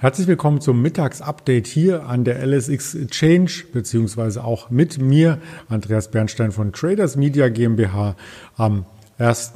Herzlich willkommen zum Mittagsupdate hier an der LSX Exchange, beziehungsweise auch mit mir, Andreas Bernstein von Traders Media GmbH am 1.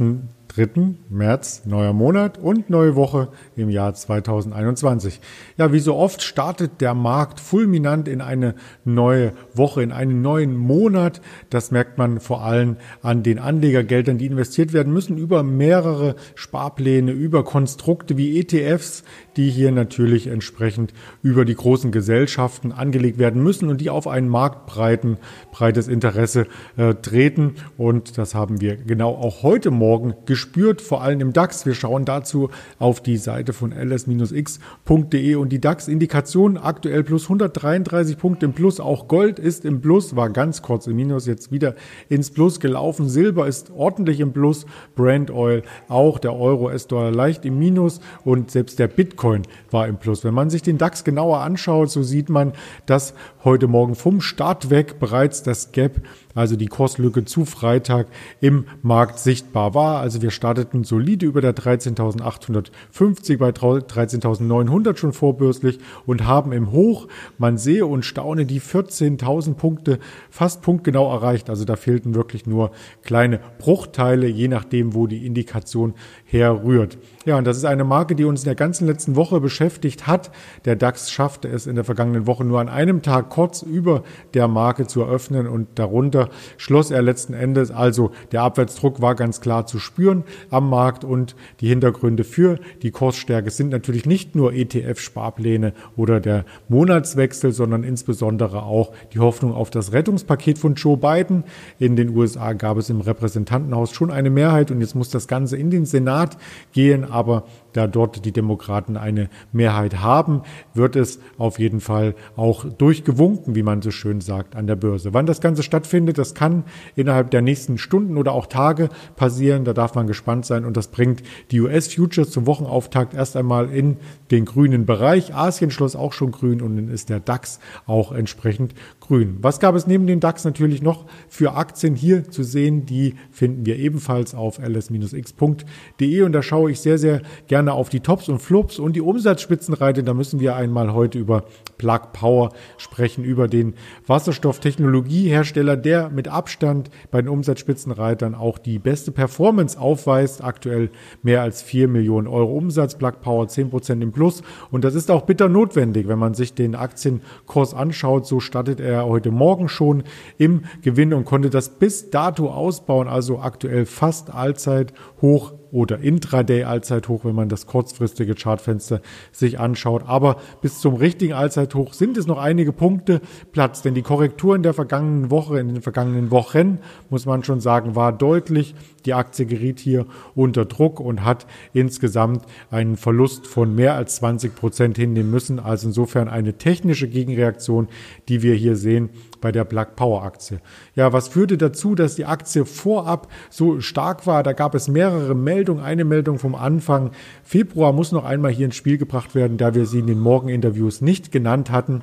3. März, neuer Monat und neue Woche im Jahr 2021. Ja, wie so oft startet der Markt fulminant in eine neue Woche, in einen neuen Monat. Das merkt man vor allem an den Anlegergeldern, die investiert werden müssen, über mehrere Sparpläne, über Konstrukte wie ETFs, die hier natürlich entsprechend über die großen Gesellschaften angelegt werden müssen und die auf ein marktbreiten, breites Interesse äh, treten. Und das haben wir genau auch heute Morgen gespielt gespürt, vor allem im DAX. Wir schauen dazu auf die Seite von ls-x.de und die DAX-Indikation aktuell plus 133 Punkte im Plus. Auch Gold ist im Plus, war ganz kurz im Minus, jetzt wieder ins Plus gelaufen. Silber ist ordentlich im Plus, Brand Oil auch, der Euro US-Dollar leicht im Minus und selbst der Bitcoin war im Plus. Wenn man sich den DAX genauer anschaut, so sieht man, dass heute Morgen vom Start weg bereits das Gap also die Kurslücke zu Freitag im Markt sichtbar war. Also wir starteten solide über der 13.850 bei 13.900 schon vorbürstlich und haben im Hoch, man sehe und staune, die 14.000 Punkte fast punktgenau erreicht. Also da fehlten wirklich nur kleine Bruchteile, je nachdem, wo die Indikation herrührt. Ja, und das ist eine Marke, die uns in der ganzen letzten Woche beschäftigt hat. Der DAX schaffte es in der vergangenen Woche nur an einem Tag kurz über der Marke zu eröffnen und darunter schloss er letzten Endes. Also der Abwärtsdruck war ganz klar zu spüren am Markt und die Hintergründe für die Kursstärke sind natürlich nicht nur ETF-Sparpläne oder der Monatswechsel, sondern insbesondere auch die Hoffnung auf das Rettungspaket von Joe Biden. In den USA gab es im Repräsentantenhaus schon eine Mehrheit und jetzt muss das Ganze in den Senat gehen, aber da dort die Demokraten eine Mehrheit haben, wird es auf jeden Fall auch durchgewunken, wie man so schön sagt, an der Börse. Wann das Ganze stattfindet, das kann innerhalb der nächsten Stunden oder auch Tage passieren. Da darf man gespannt sein. Und das bringt die US-Futures zum Wochenauftakt erst einmal in den grünen Bereich. Asien schloss auch schon grün und dann ist der DAX auch entsprechend grün. Was gab es neben dem DAX natürlich noch für Aktien hier zu sehen? Die finden wir ebenfalls auf ls-x.de und da schaue ich sehr, sehr gerne auf die Tops und Flops und die Umsatzspitzenreite. Da müssen wir einmal heute über Plug Power sprechen, über den Wasserstofftechnologiehersteller, der mit Abstand bei den Umsatzspitzenreitern auch die beste Performance aufweist. Aktuell mehr als 4 Millionen Euro Umsatz, Plug Power 10 Prozent im Plus. Und das ist auch bitter notwendig, wenn man sich den Aktienkurs anschaut. So startet er heute Morgen schon im Gewinn und konnte das bis dato ausbauen. Also aktuell fast allzeit hoch oder Intraday Allzeithoch, wenn man das kurzfristige Chartfenster sich anschaut. Aber bis zum richtigen Allzeithoch sind es noch einige Punkte Platz, denn die Korrektur in der vergangenen Woche, in den vergangenen Wochen, muss man schon sagen, war deutlich. Die Aktie geriet hier unter Druck und hat insgesamt einen Verlust von mehr als 20 Prozent hinnehmen müssen. Also insofern eine technische Gegenreaktion, die wir hier sehen bei der Black Power Aktie. Ja, was führte dazu, dass die Aktie vorab so stark war? Da gab es mehrere Meldungen. Eine Meldung vom Anfang. Februar muss noch einmal hier ins Spiel gebracht werden, da wir sie in den Morgeninterviews nicht genannt hatten.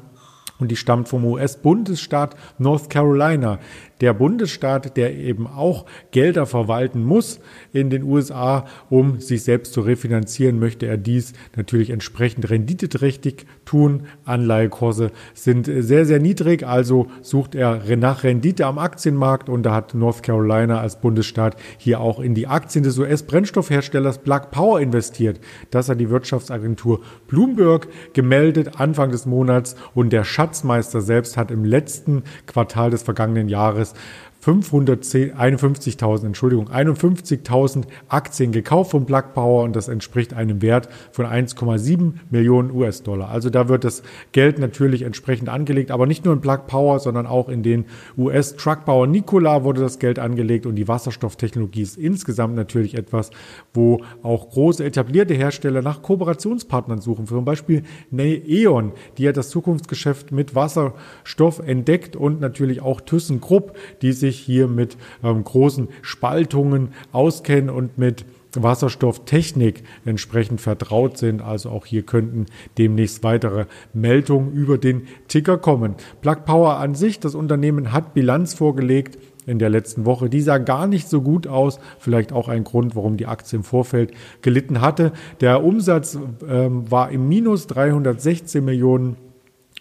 Und die stammt vom US-Bundesstaat North Carolina der Bundesstaat, der eben auch Gelder verwalten muss in den USA, um sich selbst zu refinanzieren, möchte er dies natürlich entsprechend renditeträchtig tun. Anleihekurse sind sehr, sehr niedrig, also sucht er nach Rendite am Aktienmarkt und da hat North Carolina als Bundesstaat hier auch in die Aktien des US-Brennstoffherstellers Plug Power investiert. Das hat die Wirtschaftsagentur Bloomberg gemeldet Anfang des Monats und der Schatzmeister selbst hat im letzten Quartal des vergangenen Jahres Yeah. 551.000, Entschuldigung, 51.000 Aktien gekauft von Plug Power und das entspricht einem Wert von 1,7 Millionen US-Dollar. Also da wird das Geld natürlich entsprechend angelegt, aber nicht nur in Plug Power, sondern auch in den US-Truckbauer Nikola wurde das Geld angelegt und die Wasserstofftechnologie ist insgesamt natürlich etwas, wo auch große etablierte Hersteller nach Kooperationspartnern suchen. Zum Beispiel E.ON, die hat das Zukunftsgeschäft mit Wasserstoff entdeckt und natürlich auch ThyssenKrupp, die sich hier mit ähm, großen Spaltungen auskennen und mit Wasserstofftechnik entsprechend vertraut sind. Also auch hier könnten demnächst weitere Meldungen über den Ticker kommen. Plug Power an sich, das Unternehmen hat Bilanz vorgelegt in der letzten Woche. Die sah gar nicht so gut aus. Vielleicht auch ein Grund, warum die Aktie im Vorfeld gelitten hatte. Der Umsatz ähm, war im Minus 316 Millionen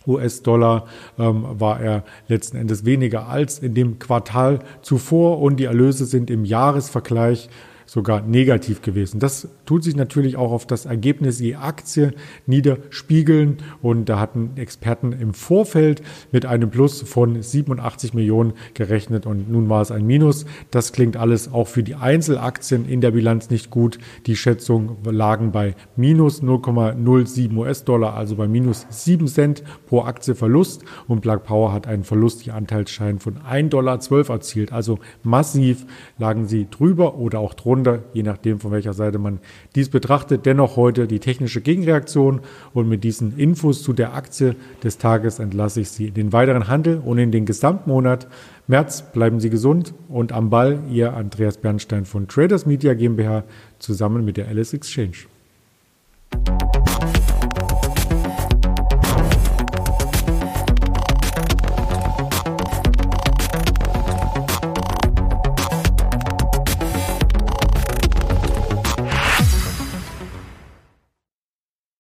US-Dollar ähm, war er letzten Endes weniger als in dem Quartal zuvor. Und die Erlöse sind im Jahresvergleich sogar negativ gewesen. Das tut sich natürlich auch auf das Ergebnis je Aktie niederspiegeln und da hatten Experten im Vorfeld mit einem Plus von 87 Millionen gerechnet und nun war es ein Minus. Das klingt alles auch für die Einzelaktien in der Bilanz nicht gut. Die Schätzungen lagen bei minus 0,07 US-Dollar, also bei minus 7 Cent pro Aktie Verlust und Plug Power hat einen Verlust, die Anteilsschein von 1,12 Dollar erzielt. Also massiv lagen sie drüber oder auch drunter runter, je nachdem von welcher Seite man dies betrachtet. Dennoch heute die technische Gegenreaktion und mit diesen Infos zu der Aktie des Tages entlasse ich Sie in den weiteren Handel und in den Gesamtmonat März. Bleiben Sie gesund und am Ball, Ihr Andreas Bernstein von Traders Media GmbH zusammen mit der Alice Exchange.